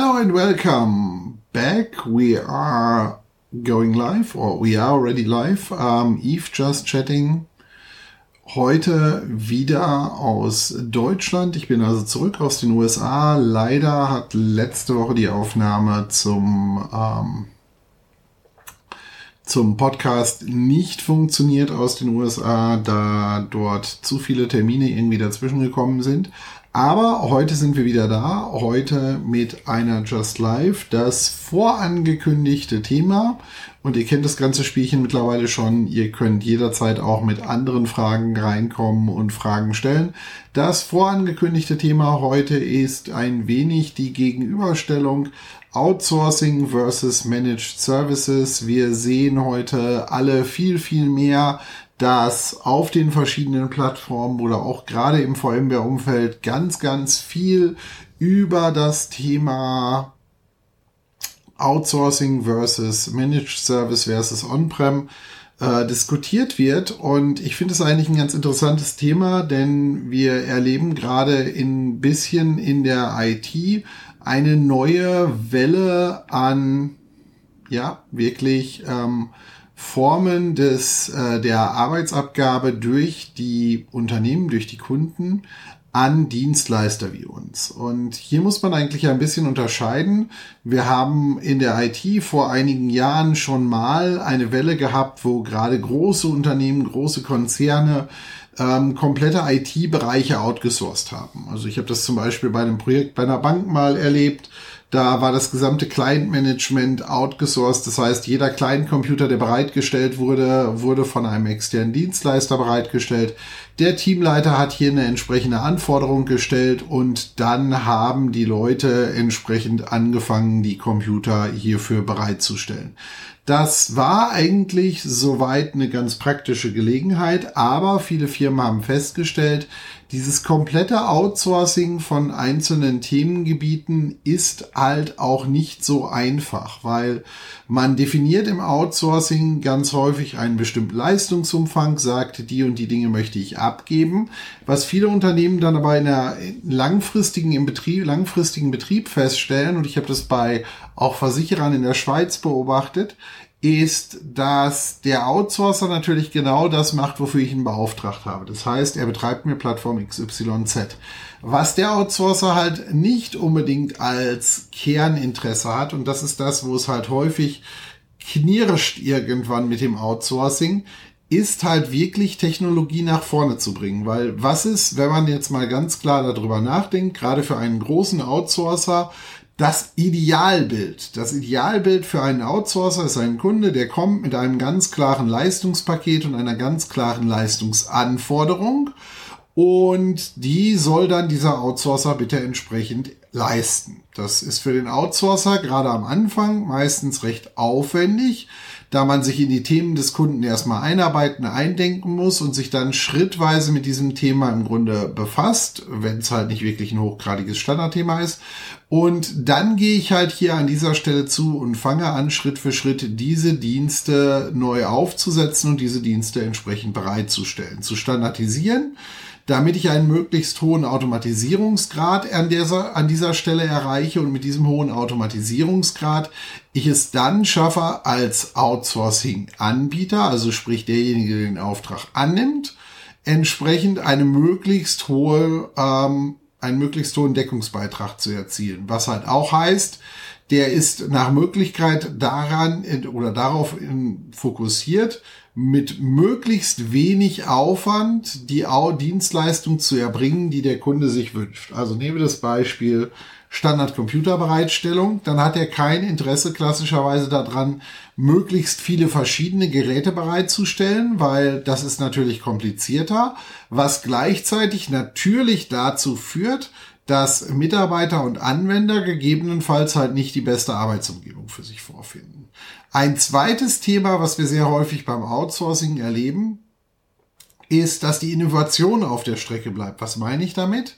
Hello and welcome back. We are going live or we are already live. Um, Eve just chatting. Heute wieder aus Deutschland. Ich bin also zurück aus den USA. Leider hat letzte Woche die Aufnahme zum ähm, zum Podcast nicht funktioniert aus den USA, da dort zu viele Termine irgendwie dazwischen gekommen sind. Aber heute sind wir wieder da, heute mit einer Just Live, das vorangekündigte Thema. Und ihr kennt das ganze Spielchen mittlerweile schon. Ihr könnt jederzeit auch mit anderen Fragen reinkommen und Fragen stellen. Das vorangekündigte Thema heute ist ein wenig die Gegenüberstellung Outsourcing versus Managed Services. Wir sehen heute alle viel, viel mehr, dass auf den verschiedenen Plattformen oder auch gerade im VMware-Umfeld ganz, ganz viel über das Thema Outsourcing versus Managed Service versus On-Prem äh, diskutiert wird. Und ich finde es eigentlich ein ganz interessantes Thema, denn wir erleben gerade ein bisschen in der IT eine neue Welle an, ja, wirklich ähm, Formen des, äh, der Arbeitsabgabe durch die Unternehmen, durch die Kunden an Dienstleister wie uns. Und hier muss man eigentlich ein bisschen unterscheiden. Wir haben in der IT vor einigen Jahren schon mal eine Welle gehabt, wo gerade große Unternehmen, große Konzerne ähm, komplette IT-Bereiche outgesourced haben. Also ich habe das zum Beispiel bei einem Projekt bei einer Bank mal erlebt. Da war das gesamte Client-Management outgesourced. Das heißt, jeder Client-Computer, der bereitgestellt wurde, wurde von einem externen Dienstleister bereitgestellt. Der Teamleiter hat hier eine entsprechende Anforderung gestellt und dann haben die Leute entsprechend angefangen, die Computer hierfür bereitzustellen. Das war eigentlich soweit eine ganz praktische Gelegenheit, aber viele Firmen haben festgestellt, dieses komplette Outsourcing von einzelnen Themengebieten ist halt auch nicht so einfach, weil man definiert im Outsourcing ganz häufig einen bestimmten Leistungsumfang, sagt, die und die Dinge möchte ich abgeben, was viele Unternehmen dann aber in einer langfristigen, im Betrieb, langfristigen Betrieb feststellen, und ich habe das bei auch Versicherern in der Schweiz beobachtet, ist, dass der Outsourcer natürlich genau das macht, wofür ich ihn beauftragt habe. Das heißt, er betreibt mir Plattform XYZ. Was der Outsourcer halt nicht unbedingt als Kerninteresse hat, und das ist das, wo es halt häufig knirscht irgendwann mit dem Outsourcing, ist halt wirklich Technologie nach vorne zu bringen. Weil was ist, wenn man jetzt mal ganz klar darüber nachdenkt, gerade für einen großen Outsourcer, das Idealbild. Das Idealbild für einen Outsourcer ist ein Kunde, der kommt mit einem ganz klaren Leistungspaket und einer ganz klaren Leistungsanforderung. Und die soll dann dieser Outsourcer bitte entsprechend leisten. Das ist für den Outsourcer gerade am Anfang meistens recht aufwendig, da man sich in die Themen des Kunden erstmal einarbeiten, eindenken muss und sich dann schrittweise mit diesem Thema im Grunde befasst, wenn es halt nicht wirklich ein hochgradiges Standardthema ist. Und dann gehe ich halt hier an dieser Stelle zu und fange an, Schritt für Schritt diese Dienste neu aufzusetzen und diese Dienste entsprechend bereitzustellen, zu standardisieren damit ich einen möglichst hohen Automatisierungsgrad an dieser, an dieser Stelle erreiche und mit diesem hohen Automatisierungsgrad ich es dann schaffe als Outsourcing-Anbieter, also sprich derjenige, der den Auftrag annimmt, entsprechend eine möglichst hohe, ähm, einen möglichst hohen Deckungsbeitrag zu erzielen. Was halt auch heißt, der ist nach Möglichkeit daran oder darauf fokussiert, mit möglichst wenig Aufwand die Dienstleistung zu erbringen, die der Kunde sich wünscht. Also nehmen wir das Beispiel Standard-Computerbereitstellung, dann hat er kein Interesse klassischerweise daran, möglichst viele verschiedene Geräte bereitzustellen, weil das ist natürlich komplizierter, was gleichzeitig natürlich dazu führt, dass Mitarbeiter und Anwender gegebenenfalls halt nicht die beste Arbeitsumgebung für sich vorfinden. Ein zweites Thema, was wir sehr häufig beim Outsourcing erleben, ist, dass die Innovation auf der Strecke bleibt. Was meine ich damit?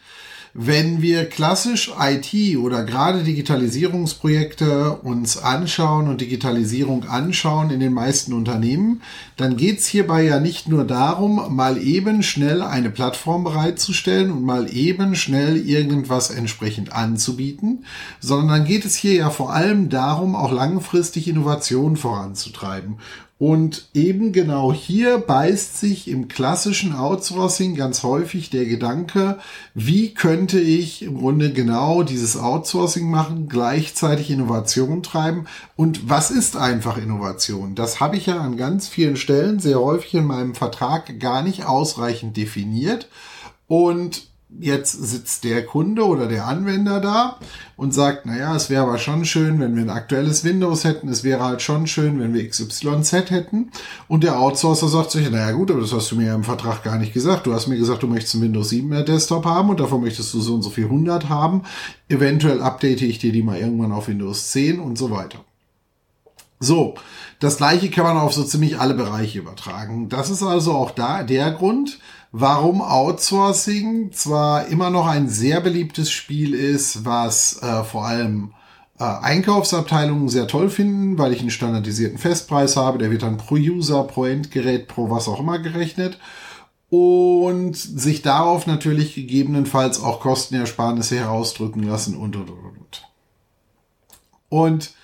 Wenn wir klassisch IT oder gerade Digitalisierungsprojekte uns anschauen und Digitalisierung anschauen in den meisten Unternehmen, dann geht es hierbei ja nicht nur darum, mal eben schnell eine Plattform bereitzustellen und mal eben schnell irgendwas entsprechend anzubieten, sondern dann geht es hier ja vor allem darum, auch langfristig Innovation voranzutreiben. Und eben genau hier beißt sich im klassischen Outsourcing ganz häufig der Gedanke, wie könnte ich im Grunde genau dieses Outsourcing machen, gleichzeitig Innovation treiben. Und was ist einfach Innovation? Das habe ich ja an ganz vielen Stellen sehr häufig in meinem Vertrag gar nicht ausreichend definiert. Und jetzt sitzt der Kunde oder der Anwender da und sagt, naja, es wäre aber schon schön, wenn wir ein aktuelles Windows hätten, es wäre halt schon schön, wenn wir XYZ hätten. Und der Outsourcer sagt sich, naja gut, aber das hast du mir ja im Vertrag gar nicht gesagt. Du hast mir gesagt, du möchtest ein Windows 7 Desktop haben und davon möchtest du so und so viel 100 haben. Eventuell update ich dir die mal irgendwann auf Windows 10 und so weiter. So, das gleiche kann man auf so ziemlich alle Bereiche übertragen. Das ist also auch da der Grund, warum Outsourcing zwar immer noch ein sehr beliebtes Spiel ist, was äh, vor allem äh, Einkaufsabteilungen sehr toll finden, weil ich einen standardisierten Festpreis habe, der wird dann pro User, pro Endgerät, pro was auch immer gerechnet und sich darauf natürlich gegebenenfalls auch Kostenersparnisse herausdrücken lassen und und und und.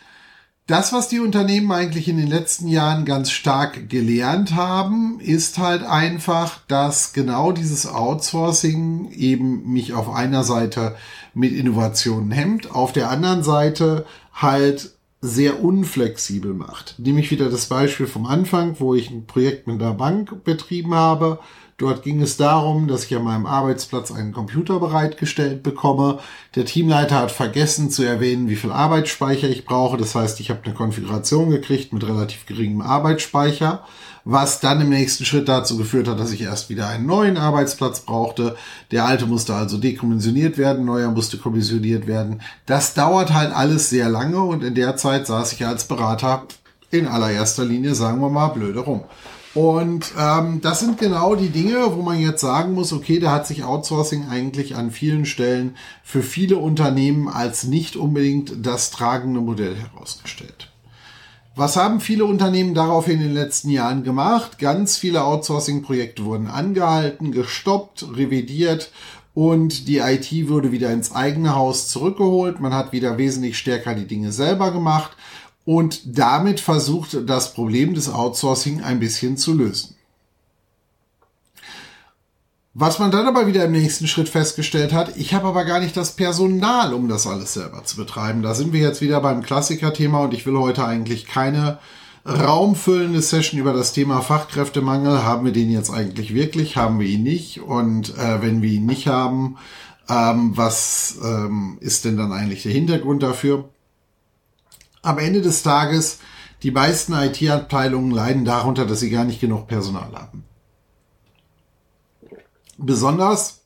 Das, was die Unternehmen eigentlich in den letzten Jahren ganz stark gelernt haben, ist halt einfach, dass genau dieses Outsourcing eben mich auf einer Seite mit Innovationen hemmt, auf der anderen Seite halt sehr unflexibel macht. Nehme ich wieder das Beispiel vom Anfang, wo ich ein Projekt mit einer Bank betrieben habe Dort ging es darum, dass ich an meinem Arbeitsplatz einen Computer bereitgestellt bekomme. Der Teamleiter hat vergessen zu erwähnen, wie viel Arbeitsspeicher ich brauche. Das heißt, ich habe eine Konfiguration gekriegt mit relativ geringem Arbeitsspeicher, was dann im nächsten Schritt dazu geführt hat, dass ich erst wieder einen neuen Arbeitsplatz brauchte. Der alte musste also dekommissioniert werden, neuer musste kommissioniert werden. Das dauert halt alles sehr lange und in der Zeit saß ich als Berater in allererster Linie, sagen wir mal, blöde rum. Und ähm, das sind genau die Dinge, wo man jetzt sagen muss, okay, da hat sich Outsourcing eigentlich an vielen Stellen für viele Unternehmen als nicht unbedingt das tragende Modell herausgestellt. Was haben viele Unternehmen darauf in den letzten Jahren gemacht? Ganz viele Outsourcing-Projekte wurden angehalten, gestoppt, revidiert und die IT wurde wieder ins eigene Haus zurückgeholt. Man hat wieder wesentlich stärker die Dinge selber gemacht und damit versucht das Problem des Outsourcing ein bisschen zu lösen. Was man dann aber wieder im nächsten Schritt festgestellt hat, ich habe aber gar nicht das Personal, um das alles selber zu betreiben. Da sind wir jetzt wieder beim Klassiker-Thema und ich will heute eigentlich keine raumfüllende Session über das Thema Fachkräftemangel. Haben wir den jetzt eigentlich wirklich? Haben wir ihn nicht? Und äh, wenn wir ihn nicht haben, ähm, was ähm, ist denn dann eigentlich der Hintergrund dafür? Am Ende des Tages, die meisten IT-Abteilungen leiden darunter, dass sie gar nicht genug Personal haben. Besonders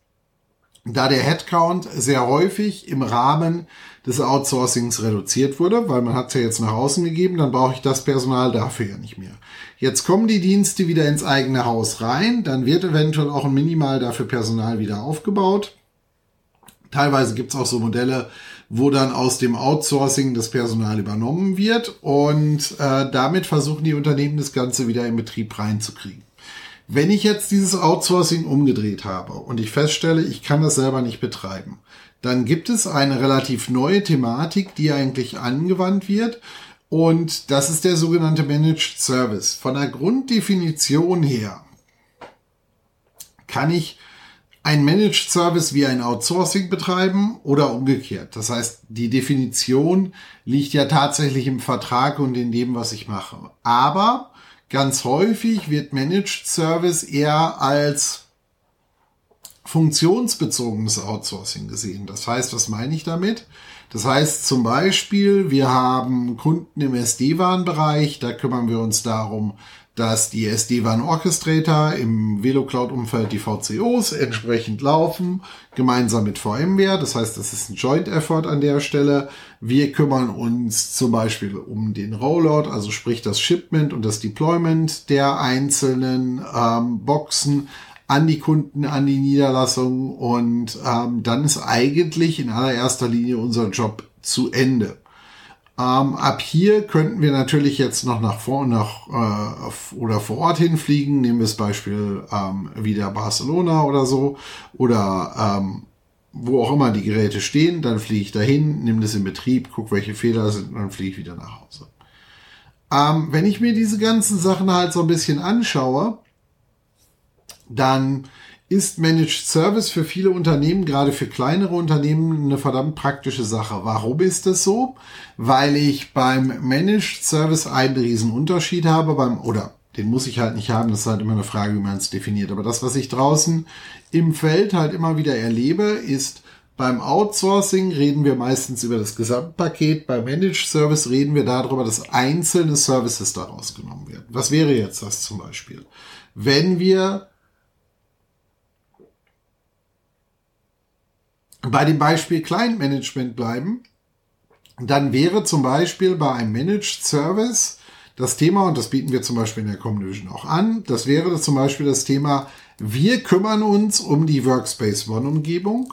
da der Headcount sehr häufig im Rahmen des Outsourcings reduziert wurde, weil man hat es ja jetzt nach außen gegeben, dann brauche ich das Personal dafür ja nicht mehr. Jetzt kommen die Dienste wieder ins eigene Haus rein, dann wird eventuell auch ein Minimal dafür Personal wieder aufgebaut. Teilweise gibt es auch so Modelle, wo dann aus dem Outsourcing das Personal übernommen wird und äh, damit versuchen die Unternehmen das Ganze wieder in Betrieb reinzukriegen. Wenn ich jetzt dieses Outsourcing umgedreht habe und ich feststelle, ich kann das selber nicht betreiben, dann gibt es eine relativ neue Thematik, die eigentlich angewandt wird. Und das ist der sogenannte Managed Service. Von der Grunddefinition her kann ich ein Managed Service wie ein Outsourcing betreiben oder umgekehrt. Das heißt, die Definition liegt ja tatsächlich im Vertrag und in dem, was ich mache. Aber ganz häufig wird Managed Service eher als funktionsbezogenes Outsourcing gesehen. Das heißt, was meine ich damit? Das heißt zum Beispiel, wir haben Kunden im SD-WAN-Bereich, da kümmern wir uns darum, dass die SD-WAN Orchestrator im VeloCloud-Umfeld die VCOs entsprechend laufen, gemeinsam mit VMware. Das heißt, das ist ein Joint Effort an der Stelle. Wir kümmern uns zum Beispiel um den Rollout, also sprich das Shipment und das Deployment der einzelnen ähm, Boxen an die Kunden, an die Niederlassungen und ähm, dann ist eigentlich in allererster Linie unser Job zu Ende. Ähm, ab hier könnten wir natürlich jetzt noch nach vor nach, äh, oder vor Ort hinfliegen. Nehmen wir das Beispiel ähm, wieder Barcelona oder so oder ähm, wo auch immer die Geräte stehen. Dann fliege ich dahin, nehme das in Betrieb, gucke, welche Fehler sind und dann fliege ich wieder nach Hause. Ähm, wenn ich mir diese ganzen Sachen halt so ein bisschen anschaue, dann ist Managed Service für viele Unternehmen, gerade für kleinere Unternehmen, eine verdammt praktische Sache. Warum ist das so? Weil ich beim Managed Service einen riesen Unterschied habe beim, oder den muss ich halt nicht haben, das ist halt immer eine Frage, wie man es definiert. Aber das, was ich draußen im Feld halt immer wieder erlebe, ist, beim Outsourcing reden wir meistens über das Gesamtpaket. Beim Managed Service reden wir darüber, dass einzelne Services daraus genommen werden. Was wäre jetzt das zum Beispiel? Wenn wir bei dem Beispiel Client Management bleiben, dann wäre zum Beispiel bei einem Managed Service das Thema, und das bieten wir zum Beispiel in der Common auch an, das wäre zum Beispiel das Thema, wir kümmern uns um die Workspace One-Umgebung.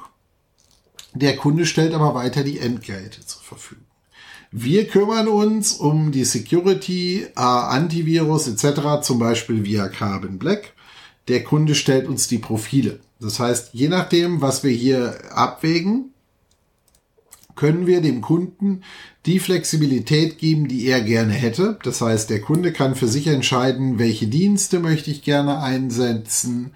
Der Kunde stellt aber weiter die Endgeräte zur Verfügung. Wir kümmern uns um die Security, äh, Antivirus etc., zum Beispiel via Carbon Black. Der Kunde stellt uns die Profile. Das heißt, je nachdem, was wir hier abwägen, können wir dem Kunden die Flexibilität geben, die er gerne hätte. Das heißt, der Kunde kann für sich entscheiden, welche Dienste möchte ich gerne einsetzen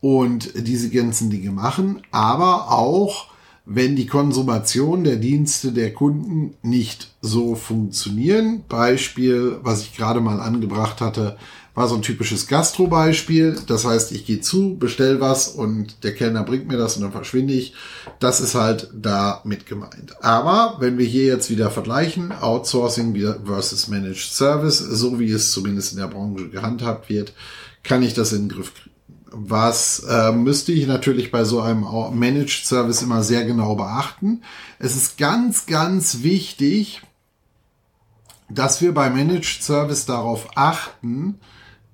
und diese ganzen Dinge machen, aber auch wenn die Konsumation der Dienste der Kunden nicht so funktionieren. Beispiel, was ich gerade mal angebracht hatte, war so ein typisches Gastro-Beispiel. Das heißt, ich gehe zu, bestell was und der Kellner bringt mir das und dann verschwinde ich. Das ist halt da mit gemeint. Aber wenn wir hier jetzt wieder vergleichen, Outsourcing versus Managed Service, so wie es zumindest in der Branche gehandhabt wird, kann ich das in den Griff kriegen. Was äh, müsste ich natürlich bei so einem Managed Service immer sehr genau beachten. Es ist ganz, ganz wichtig, dass wir bei Managed Service darauf achten,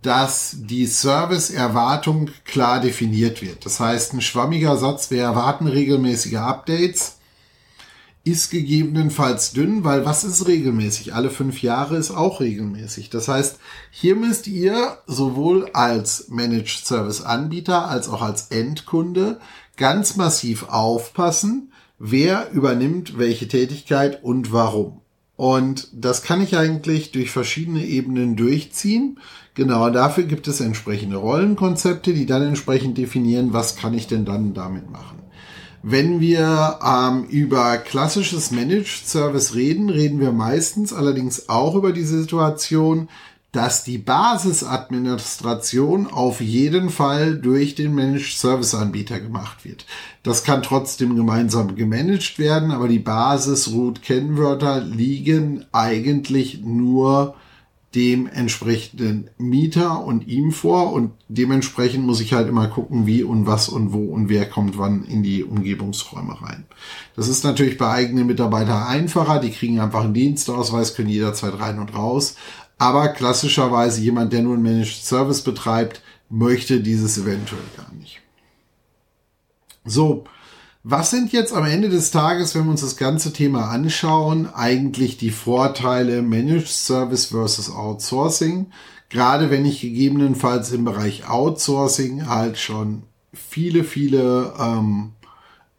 dass die Serviceerwartung klar definiert wird. Das heißt, ein schwammiger Satz, wir erwarten regelmäßige Updates, ist gegebenenfalls dünn, weil was ist regelmäßig? Alle fünf Jahre ist auch regelmäßig. Das heißt, hier müsst ihr sowohl als Managed Service Anbieter als auch als Endkunde ganz massiv aufpassen, wer übernimmt welche Tätigkeit und warum. Und das kann ich eigentlich durch verschiedene Ebenen durchziehen. Genau dafür gibt es entsprechende Rollenkonzepte, die dann entsprechend definieren, was kann ich denn dann damit machen. Wenn wir ähm, über klassisches Managed Service reden, reden wir meistens allerdings auch über die Situation, dass die Basisadministration auf jeden Fall durch den Managed Service Anbieter gemacht wird. Das kann trotzdem gemeinsam gemanagt werden, aber die Basis-Root-Kennwörter liegen eigentlich nur dem entsprechenden Mieter und ihm vor und dementsprechend muss ich halt immer gucken, wie und was und wo und wer kommt wann in die Umgebungsräume rein. Das ist natürlich bei eigenen Mitarbeitern einfacher, die kriegen einfach einen Dienstausweis, können jederzeit rein und raus, aber klassischerweise jemand, der nur einen Managed Service betreibt, möchte dieses eventuell gar nicht. So, was sind jetzt am Ende des Tages, wenn wir uns das ganze Thema anschauen, eigentlich die Vorteile Managed Service versus Outsourcing? Gerade wenn ich gegebenenfalls im Bereich Outsourcing halt schon viele, viele ähm,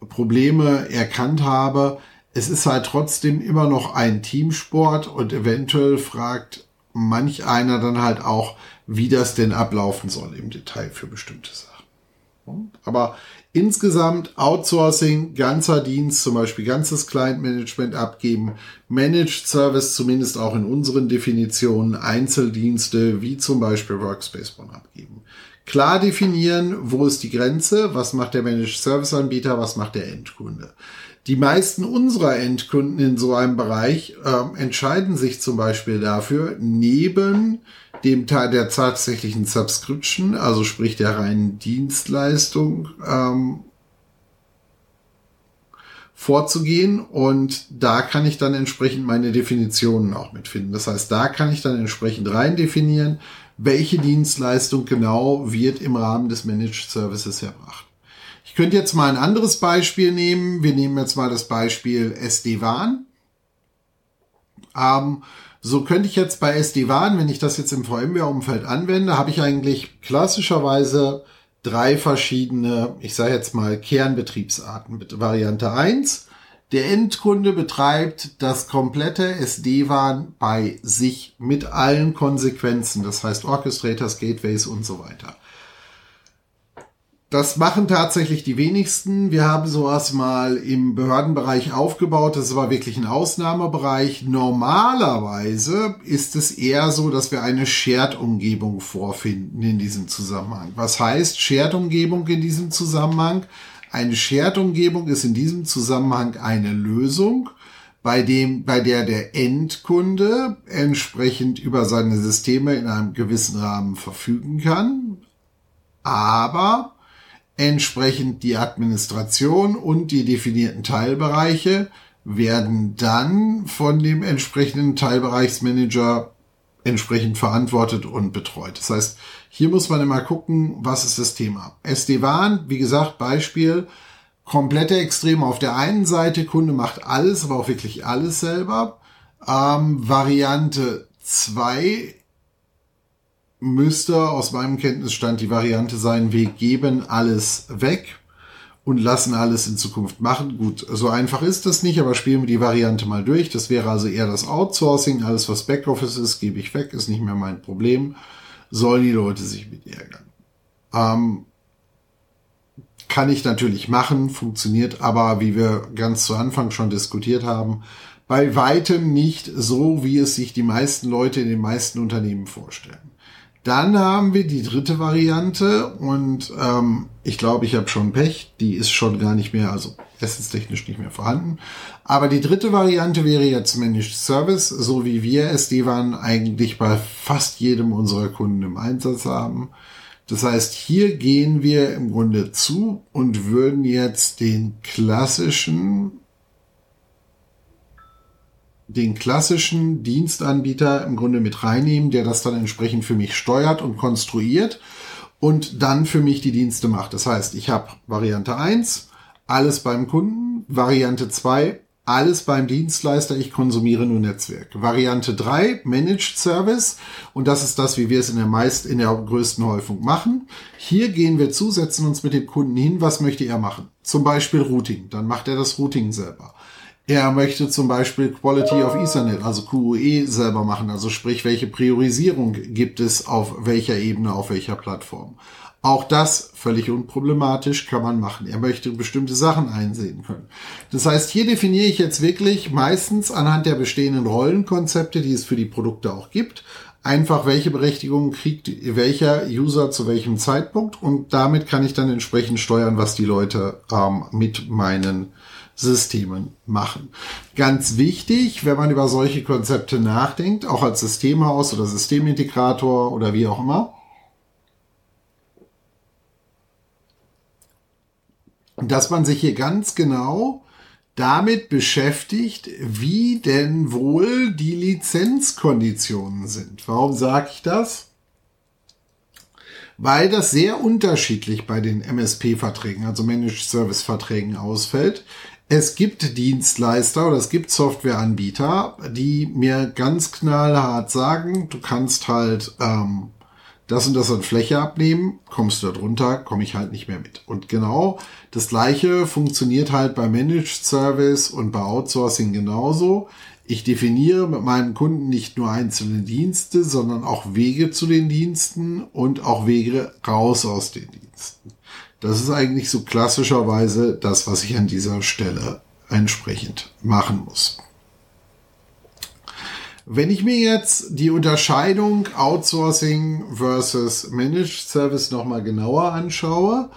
Probleme erkannt habe. Es ist halt trotzdem immer noch ein Teamsport und eventuell fragt manch einer dann halt auch, wie das denn ablaufen soll im Detail für bestimmte Sachen. Aber insgesamt Outsourcing, ganzer Dienst, zum Beispiel ganzes Client Management abgeben, Managed Service zumindest auch in unseren Definitionen, Einzeldienste wie zum Beispiel Workspace One abgeben. Klar definieren, wo ist die Grenze, was macht der Managed Service Anbieter, was macht der Endkunde. Die meisten unserer Endkunden in so einem Bereich äh, entscheiden sich zum Beispiel dafür, neben dem Teil der tatsächlichen Subscription, also sprich der reinen Dienstleistung, ähm, vorzugehen und da kann ich dann entsprechend meine Definitionen auch mitfinden. Das heißt, da kann ich dann entsprechend rein definieren, welche Dienstleistung genau wird im Rahmen des Managed Services erbracht. Ich könnte jetzt mal ein anderes Beispiel nehmen. Wir nehmen jetzt mal das Beispiel SD-WAN. Ähm, so könnte ich jetzt bei SD-WAN, wenn ich das jetzt im VMware-Umfeld anwende, habe ich eigentlich klassischerweise drei verschiedene, ich sage jetzt mal Kernbetriebsarten. Variante 1, der Endkunde betreibt das komplette SD-WAN bei sich mit allen Konsequenzen, das heißt Orchestrators, Gateways und so weiter. Das machen tatsächlich die wenigsten. Wir haben sowas mal im Behördenbereich aufgebaut. Das aber wirklich ein Ausnahmebereich. Normalerweise ist es eher so, dass wir eine Shared-Umgebung vorfinden in diesem Zusammenhang. Was heißt Shared-Umgebung in diesem Zusammenhang? Eine Shared-Umgebung ist in diesem Zusammenhang eine Lösung, bei dem, bei der der Endkunde entsprechend über seine Systeme in einem gewissen Rahmen verfügen kann. Aber Entsprechend die Administration und die definierten Teilbereiche werden dann von dem entsprechenden Teilbereichsmanager entsprechend verantwortet und betreut. Das heißt, hier muss man immer gucken, was ist das Thema. SD-WAN, wie gesagt, Beispiel, komplette Extreme auf der einen Seite, Kunde macht alles, aber auch wirklich alles selber. Ähm, Variante 2 müsste aus meinem Kenntnisstand die Variante sein, wir geben alles weg und lassen alles in Zukunft machen. Gut, so einfach ist das nicht, aber spielen wir die Variante mal durch. Das wäre also eher das Outsourcing. Alles, was Backoffice ist, gebe ich weg, ist nicht mehr mein Problem. Sollen die Leute sich mit ärgern. Ähm, kann ich natürlich machen, funktioniert aber, wie wir ganz zu Anfang schon diskutiert haben, bei weitem nicht so, wie es sich die meisten Leute in den meisten Unternehmen vorstellen. Dann haben wir die dritte Variante und ähm, ich glaube, ich habe schon Pech. Die ist schon gar nicht mehr, also essenstechnisch nicht mehr vorhanden. Aber die dritte Variante wäre jetzt Managed Service, so wie wir SD-WAN eigentlich bei fast jedem unserer Kunden im Einsatz haben. Das heißt, hier gehen wir im Grunde zu und würden jetzt den klassischen den klassischen Dienstanbieter im Grunde mit reinnehmen, der das dann entsprechend für mich steuert und konstruiert und dann für mich die Dienste macht. Das heißt, ich habe Variante 1, alles beim Kunden, Variante 2, alles beim Dienstleister, ich konsumiere nur Netzwerk. Variante 3, Managed Service. Und das ist das, wie wir es in der meist, in der größten Häufung machen. Hier gehen wir zu, setzen uns mit dem Kunden hin, was möchte er machen? Zum Beispiel Routing. Dann macht er das Routing selber. Er möchte zum Beispiel Quality of Ethernet, also QoE selber machen, also sprich, welche Priorisierung gibt es auf welcher Ebene, auf welcher Plattform. Auch das völlig unproblematisch kann man machen. Er möchte bestimmte Sachen einsehen können. Das heißt, hier definiere ich jetzt wirklich meistens anhand der bestehenden Rollenkonzepte, die es für die Produkte auch gibt, einfach welche Berechtigung kriegt welcher User zu welchem Zeitpunkt und damit kann ich dann entsprechend steuern, was die Leute ähm, mit meinen Systemen machen. Ganz wichtig, wenn man über solche Konzepte nachdenkt, auch als Systemhaus oder Systemintegrator oder wie auch immer, dass man sich hier ganz genau damit beschäftigt, wie denn wohl die Lizenzkonditionen sind. Warum sage ich das? Weil das sehr unterschiedlich bei den MSP-Verträgen, also Managed Service-Verträgen ausfällt. Es gibt Dienstleister oder es gibt Softwareanbieter, die mir ganz knallhart sagen, du kannst halt ähm, das und das an Fläche abnehmen, kommst du da drunter, komme ich halt nicht mehr mit. Und genau das gleiche funktioniert halt bei Managed Service und bei Outsourcing genauso. Ich definiere mit meinem Kunden nicht nur einzelne Dienste, sondern auch Wege zu den Diensten und auch Wege raus aus den Diensten. Das ist eigentlich so klassischerweise das, was ich an dieser Stelle entsprechend machen muss. Wenn ich mir jetzt die Unterscheidung Outsourcing versus Managed Service nochmal genauer anschaue,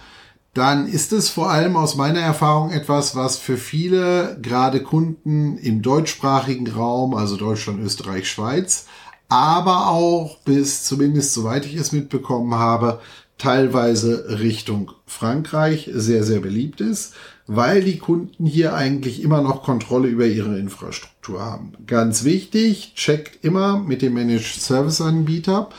dann ist es vor allem aus meiner Erfahrung etwas, was für viele gerade Kunden im deutschsprachigen Raum, also Deutschland, Österreich, Schweiz, aber auch bis zumindest soweit ich es mitbekommen habe, teilweise Richtung Frankreich sehr, sehr beliebt ist, weil die Kunden hier eigentlich immer noch Kontrolle über ihre Infrastruktur haben. Ganz wichtig, checkt immer mit dem Managed Service Anbieter,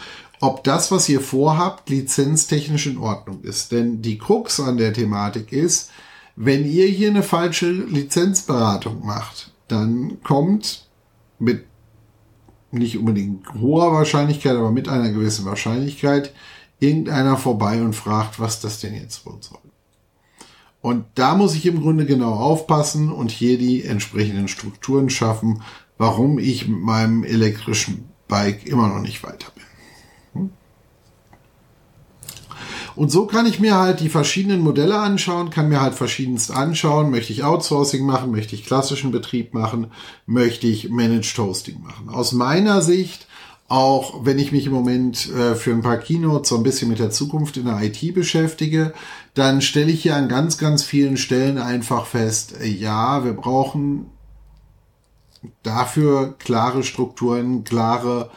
ob das, was ihr vorhabt, lizenztechnisch in Ordnung ist. Denn die Krux an der Thematik ist, wenn ihr hier eine falsche Lizenzberatung macht, dann kommt mit nicht unbedingt hoher Wahrscheinlichkeit, aber mit einer gewissen Wahrscheinlichkeit irgendeiner vorbei und fragt, was das denn jetzt wohl soll. Und da muss ich im Grunde genau aufpassen und hier die entsprechenden Strukturen schaffen, warum ich mit meinem elektrischen Bike immer noch nicht weiter bin. Und so kann ich mir halt die verschiedenen Modelle anschauen, kann mir halt verschiedenst anschauen. Möchte ich Outsourcing machen? Möchte ich klassischen Betrieb machen? Möchte ich Managed Hosting machen? Aus meiner Sicht, auch wenn ich mich im Moment äh, für ein paar Keynotes so ein bisschen mit der Zukunft in der IT beschäftige, dann stelle ich hier an ganz, ganz vielen Stellen einfach fest, ja, wir brauchen dafür klare Strukturen, klare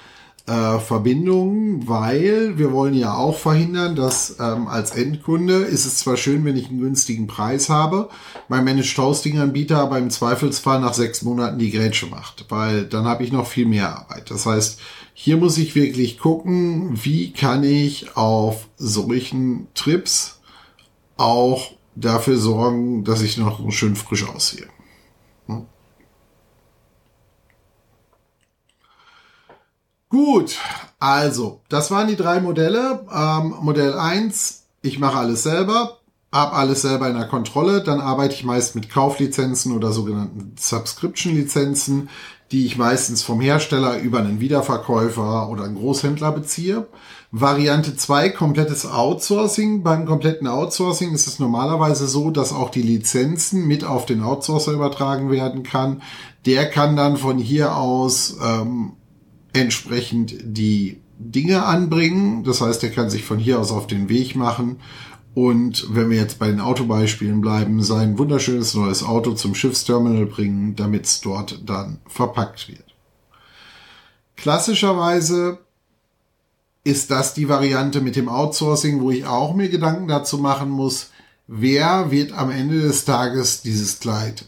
äh, Verbindungen, weil wir wollen ja auch verhindern, dass ähm, als Endkunde ist es zwar schön, wenn ich einen günstigen Preis habe, mein Managed Hosting Anbieter aber im Zweifelsfall nach sechs Monaten die Grätsche macht, weil dann habe ich noch viel mehr Arbeit. Das heißt, hier muss ich wirklich gucken, wie kann ich auf solchen Trips auch dafür sorgen, dass ich noch schön frisch aussehe. Gut, also, das waren die drei Modelle. Ähm, Modell 1, ich mache alles selber, habe alles selber in der Kontrolle. Dann arbeite ich meist mit Kauflizenzen oder sogenannten Subscription-Lizenzen, die ich meistens vom Hersteller über einen Wiederverkäufer oder einen Großhändler beziehe. Variante 2, komplettes Outsourcing. Beim kompletten Outsourcing ist es normalerweise so, dass auch die Lizenzen mit auf den Outsourcer übertragen werden kann. Der kann dann von hier aus ähm, entsprechend die Dinge anbringen. Das heißt, er kann sich von hier aus auf den Weg machen und wenn wir jetzt bei den Autobeispielen bleiben, sein wunderschönes neues Auto zum Schiffsterminal bringen, damit es dort dann verpackt wird. Klassischerweise ist das die Variante mit dem Outsourcing, wo ich auch mir Gedanken dazu machen muss, wer wird am Ende des Tages dieses Kleid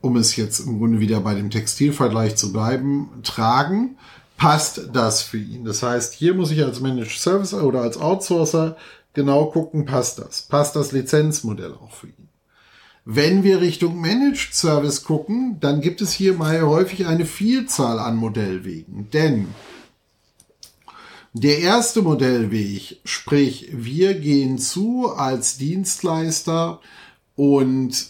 um es jetzt im Grunde wieder bei dem Textilvergleich zu bleiben, tragen, passt das für ihn. Das heißt, hier muss ich als Managed Service oder als Outsourcer genau gucken, passt das? Passt das Lizenzmodell auch für ihn? Wenn wir Richtung Managed Service gucken, dann gibt es hier mal häufig eine Vielzahl an Modellwegen. Denn der erste Modellweg, sprich, wir gehen zu als Dienstleister und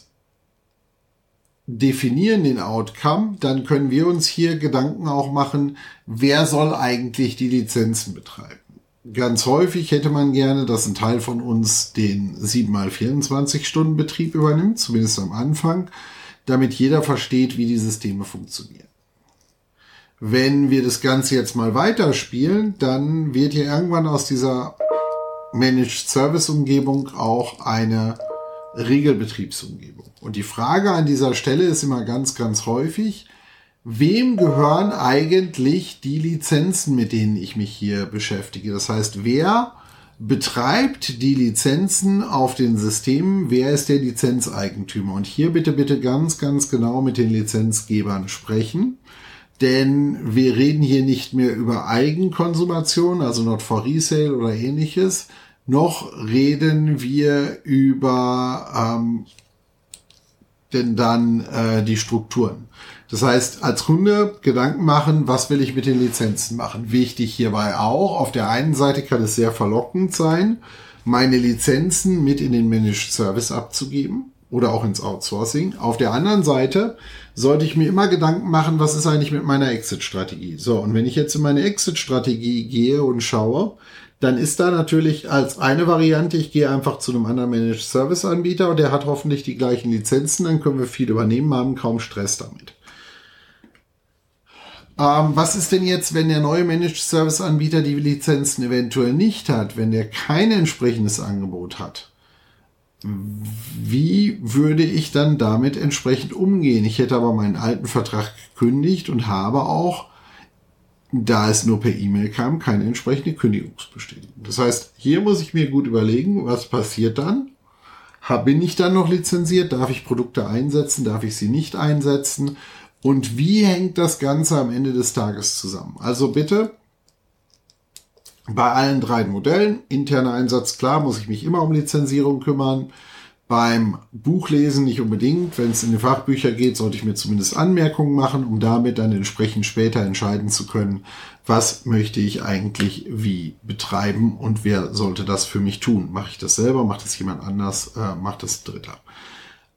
definieren den Outcome, dann können wir uns hier Gedanken auch machen, wer soll eigentlich die Lizenzen betreiben. Ganz häufig hätte man gerne, dass ein Teil von uns den 7x24 Stunden Betrieb übernimmt, zumindest am Anfang, damit jeder versteht, wie die Systeme funktionieren. Wenn wir das Ganze jetzt mal weiterspielen, dann wird hier irgendwann aus dieser Managed Service Umgebung auch eine Regelbetriebsumgebung. Und die Frage an dieser Stelle ist immer ganz, ganz häufig, wem gehören eigentlich die Lizenzen, mit denen ich mich hier beschäftige? Das heißt, wer betreibt die Lizenzen auf den Systemen? Wer ist der Lizenzeigentümer? Und hier bitte, bitte ganz, ganz genau mit den Lizenzgebern sprechen. Denn wir reden hier nicht mehr über Eigenkonsumation, also not for resale oder ähnliches, noch reden wir über ähm, denn dann äh, die Strukturen. Das heißt, als Kunde Gedanken machen, was will ich mit den Lizenzen machen. Wichtig hierbei auch, auf der einen Seite kann es sehr verlockend sein, meine Lizenzen mit in den Managed Service abzugeben oder auch ins Outsourcing. Auf der anderen Seite sollte ich mir immer Gedanken machen, was ist eigentlich mit meiner Exit-Strategie. So, und wenn ich jetzt in meine Exit-Strategie gehe und schaue, dann ist da natürlich als eine Variante, ich gehe einfach zu einem anderen Managed Service Anbieter und der hat hoffentlich die gleichen Lizenzen, dann können wir viel übernehmen, haben kaum Stress damit. Ähm, was ist denn jetzt, wenn der neue Managed Service Anbieter die Lizenzen eventuell nicht hat, wenn der kein entsprechendes Angebot hat? Wie würde ich dann damit entsprechend umgehen? Ich hätte aber meinen alten Vertrag gekündigt und habe auch da es nur per E-Mail kam, keine entsprechende Kündigungsbestätigung. Das heißt, hier muss ich mir gut überlegen, was passiert dann? Bin ich dann noch lizenziert? Darf ich Produkte einsetzen? Darf ich sie nicht einsetzen? Und wie hängt das Ganze am Ende des Tages zusammen? Also bitte Bei allen drei Modellen, interner Einsatz, klar, muss ich mich immer um Lizenzierung kümmern. Beim Buchlesen nicht unbedingt. Wenn es in die Fachbücher geht, sollte ich mir zumindest Anmerkungen machen, um damit dann entsprechend später entscheiden zu können, was möchte ich eigentlich wie betreiben und wer sollte das für mich tun. Mache ich das selber, macht das jemand anders, äh, macht das Dritter.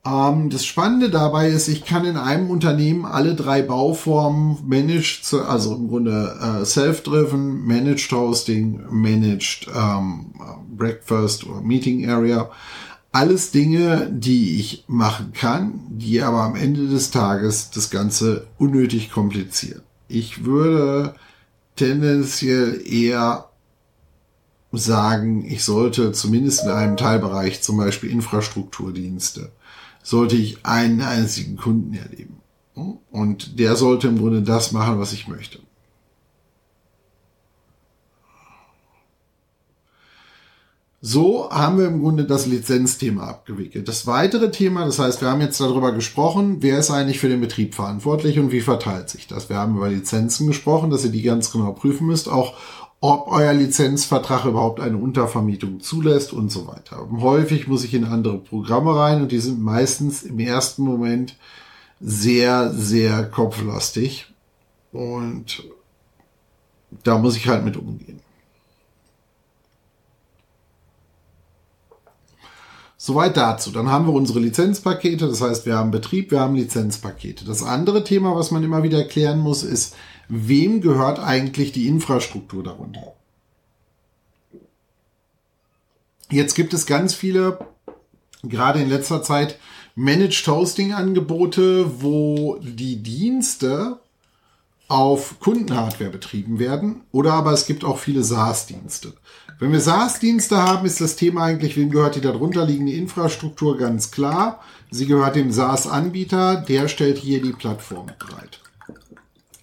Ähm, das Spannende dabei ist, ich kann in einem Unternehmen alle drei Bauformen managed, also im Grunde äh, self-driven, managed hosting, managed ähm, breakfast oder meeting area, alles Dinge, die ich machen kann, die aber am Ende des Tages das Ganze unnötig komplizieren. Ich würde tendenziell eher sagen, ich sollte zumindest in einem Teilbereich, zum Beispiel Infrastrukturdienste, sollte ich einen einzigen Kunden erleben. Und der sollte im Grunde das machen, was ich möchte. So haben wir im Grunde das Lizenzthema abgewickelt. Das weitere Thema, das heißt, wir haben jetzt darüber gesprochen, wer ist eigentlich für den Betrieb verantwortlich und wie verteilt sich das. Wir haben über Lizenzen gesprochen, dass ihr die ganz genau prüfen müsst, auch ob euer Lizenzvertrag überhaupt eine Untervermietung zulässt und so weiter. Häufig muss ich in andere Programme rein und die sind meistens im ersten Moment sehr, sehr kopflastig und da muss ich halt mit umgehen. Soweit dazu. Dann haben wir unsere Lizenzpakete, das heißt, wir haben Betrieb, wir haben Lizenzpakete. Das andere Thema, was man immer wieder erklären muss, ist, wem gehört eigentlich die Infrastruktur darunter? Jetzt gibt es ganz viele, gerade in letzter Zeit, Managed Hosting Angebote, wo die Dienste auf Kundenhardware betrieben werden. Oder aber es gibt auch viele SaaS-Dienste. Wenn wir SaaS-Dienste haben, ist das Thema eigentlich, wem gehört die darunter liegende Infrastruktur ganz klar. Sie gehört dem SaaS-Anbieter, der stellt hier die Plattform bereit.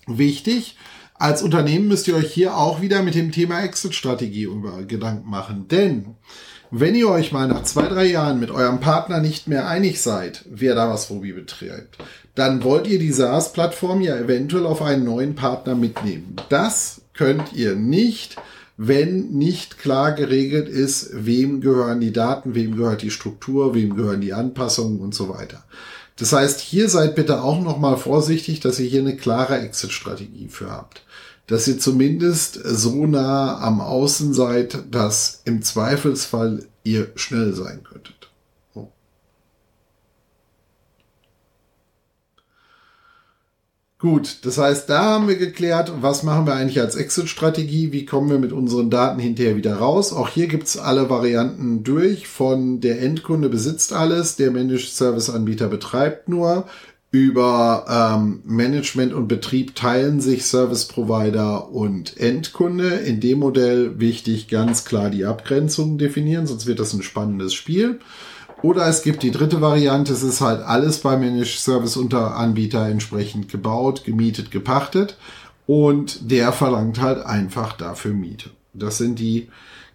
Wichtig, als Unternehmen müsst ihr euch hier auch wieder mit dem Thema Exit-Strategie Gedanken machen. Denn wenn ihr euch mal nach zwei, drei Jahren mit eurem Partner nicht mehr einig seid, wer da was Robi betreibt, dann wollt ihr die SaaS-Plattform ja eventuell auf einen neuen Partner mitnehmen. Das könnt ihr nicht, wenn nicht klar geregelt ist, wem gehören die Daten, wem gehört die Struktur, wem gehören die Anpassungen und so weiter. Das heißt, hier seid bitte auch nochmal vorsichtig, dass ihr hier eine klare Exit-Strategie für habt. Dass ihr zumindest so nah am Außen seid, dass im Zweifelsfall ihr schnell sein könntet. Gut, das heißt, da haben wir geklärt, was machen wir eigentlich als Exit-Strategie, wie kommen wir mit unseren Daten hinterher wieder raus. Auch hier gibt's alle Varianten durch, von der Endkunde besitzt alles, der Managed Service-Anbieter betreibt nur, über ähm, Management und Betrieb teilen sich Service Provider und Endkunde. In dem Modell wichtig ganz klar die Abgrenzung definieren, sonst wird das ein spannendes Spiel. Oder es gibt die dritte Variante, es ist halt alles bei Managed Service Unteranbieter entsprechend gebaut, gemietet, gepachtet und der verlangt halt einfach dafür Miete. Das sind die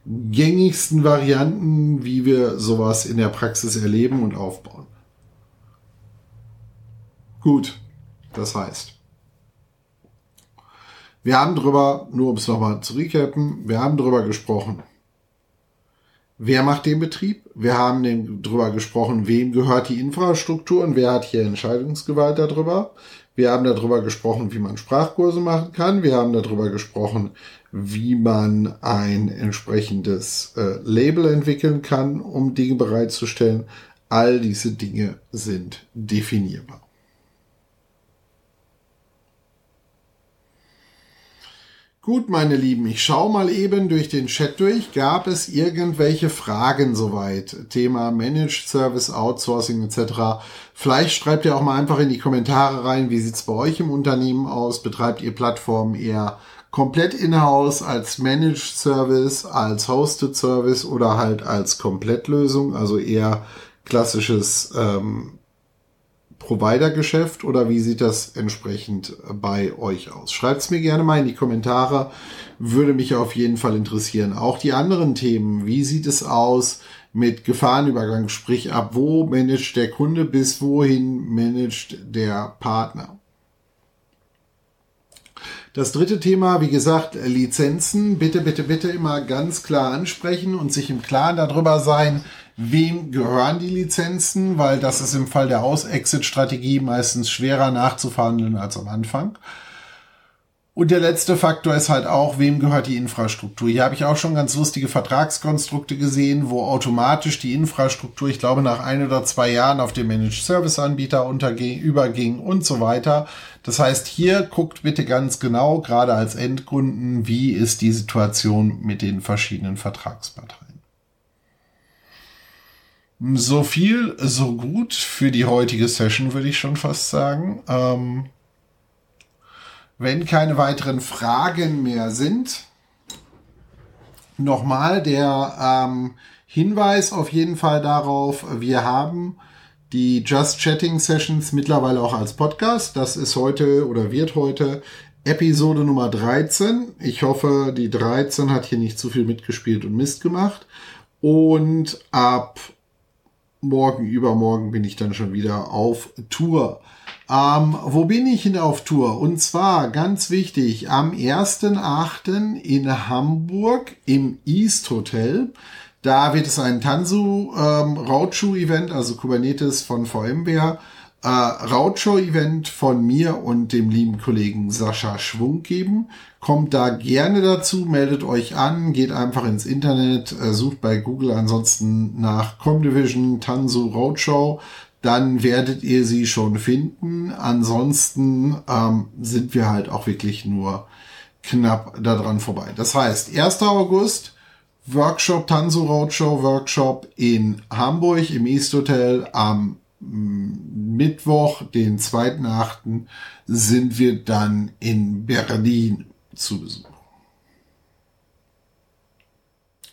gängigsten Varianten, wie wir sowas in der Praxis erleben und aufbauen. Gut, das heißt, wir haben drüber, nur um es nochmal zu recappen, wir haben drüber gesprochen, Wer macht den Betrieb? Wir haben darüber gesprochen, wem gehört die Infrastruktur und wer hat hier Entscheidungsgewalt darüber. Wir haben darüber gesprochen, wie man Sprachkurse machen kann. Wir haben darüber gesprochen, wie man ein entsprechendes äh, Label entwickeln kann, um Dinge bereitzustellen. All diese Dinge sind definierbar. Gut, meine Lieben, ich schaue mal eben durch den Chat durch. Gab es irgendwelche Fragen soweit? Thema Managed Service, Outsourcing etc. Vielleicht schreibt ihr auch mal einfach in die Kommentare rein, wie sieht's bei euch im Unternehmen aus? Betreibt ihr Plattformen eher komplett in-house als Managed Service, als Hosted Service oder halt als Komplettlösung, also eher klassisches ähm, Provider-Geschäft oder wie sieht das entsprechend bei euch aus? Schreibt es mir gerne mal in die Kommentare, würde mich auf jeden Fall interessieren. Auch die anderen Themen, wie sieht es aus mit Gefahrenübergang, sprich ab wo managt der Kunde bis wohin managt der Partner? Das dritte Thema, wie gesagt, Lizenzen. Bitte, bitte, bitte immer ganz klar ansprechen und sich im Klaren darüber sein, wem gehören die Lizenzen, weil das ist im Fall der Aus-Exit-Strategie meistens schwerer nachzuverhandeln als am Anfang. Und der letzte Faktor ist halt auch, wem gehört die Infrastruktur? Hier habe ich auch schon ganz lustige Vertragskonstrukte gesehen, wo automatisch die Infrastruktur, ich glaube, nach ein oder zwei Jahren auf den Managed Service Anbieter überging und so weiter. Das heißt, hier guckt bitte ganz genau, gerade als Endkunden, wie ist die Situation mit den verschiedenen Vertragsparteien. So viel, so gut für die heutige Session, würde ich schon fast sagen. Ähm wenn keine weiteren Fragen mehr sind, nochmal der ähm, Hinweis auf jeden Fall darauf, wir haben die Just Chatting Sessions mittlerweile auch als Podcast. Das ist heute oder wird heute Episode Nummer 13. Ich hoffe, die 13 hat hier nicht zu viel mitgespielt und Mist gemacht. Und ab morgen, übermorgen bin ich dann schon wieder auf Tour. Ähm, wo bin ich denn auf Tour? Und zwar ganz wichtig, am 1.8. in Hamburg im East Hotel. Da wird es ein Tanzu ähm, Rautschuh Event, also Kubernetes von VMware, äh, Rautschuh Event von mir und dem lieben Kollegen Sascha Schwung geben. Kommt da gerne dazu, meldet euch an, geht einfach ins Internet, äh, sucht bei Google ansonsten nach Comdivision Tanzu Roadshow dann werdet ihr sie schon finden. Ansonsten ähm, sind wir halt auch wirklich nur knapp daran vorbei. Das heißt, 1. August, Workshop, Tanzu Roadshow Workshop in Hamburg im East Hotel am Mittwoch, den 2.8. sind wir dann in Berlin zu Besuch.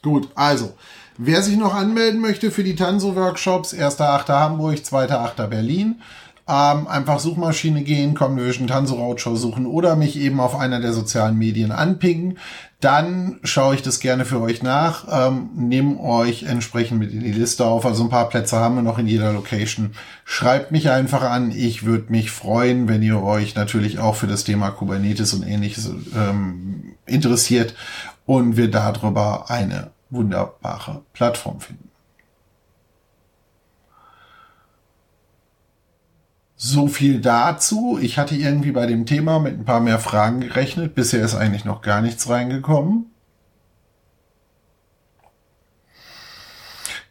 Gut, also Wer sich noch anmelden möchte für die Tanso-Workshops, 1.8. Hamburg, 2.8. Berlin, ähm, einfach Suchmaschine gehen, Conversion Tanso Roadshow suchen oder mich eben auf einer der sozialen Medien anpingen. Dann schaue ich das gerne für euch nach, ähm, nehme euch entsprechend mit in die Liste auf. Also ein paar Plätze haben wir noch in jeder Location. Schreibt mich einfach an. Ich würde mich freuen, wenn ihr euch natürlich auch für das Thema Kubernetes und ähnliches ähm, interessiert und wir darüber eine wunderbare Plattform finden. So viel dazu. Ich hatte irgendwie bei dem Thema mit ein paar mehr Fragen gerechnet. Bisher ist eigentlich noch gar nichts reingekommen.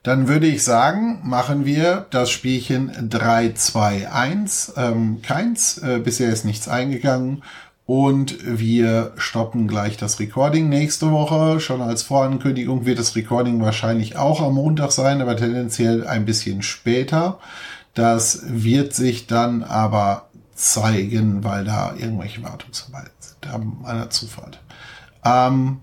Dann würde ich sagen, machen wir das Spielchen 3, 2, 1. Ähm, keins. Äh, bisher ist nichts eingegangen. Und wir stoppen gleich das Recording nächste Woche. Schon als Vorankündigung wird das Recording wahrscheinlich auch am Montag sein, aber tendenziell ein bisschen später. Das wird sich dann aber zeigen, weil da irgendwelche Wartungsarbeiten sind an einer Zufahrt. Ähm,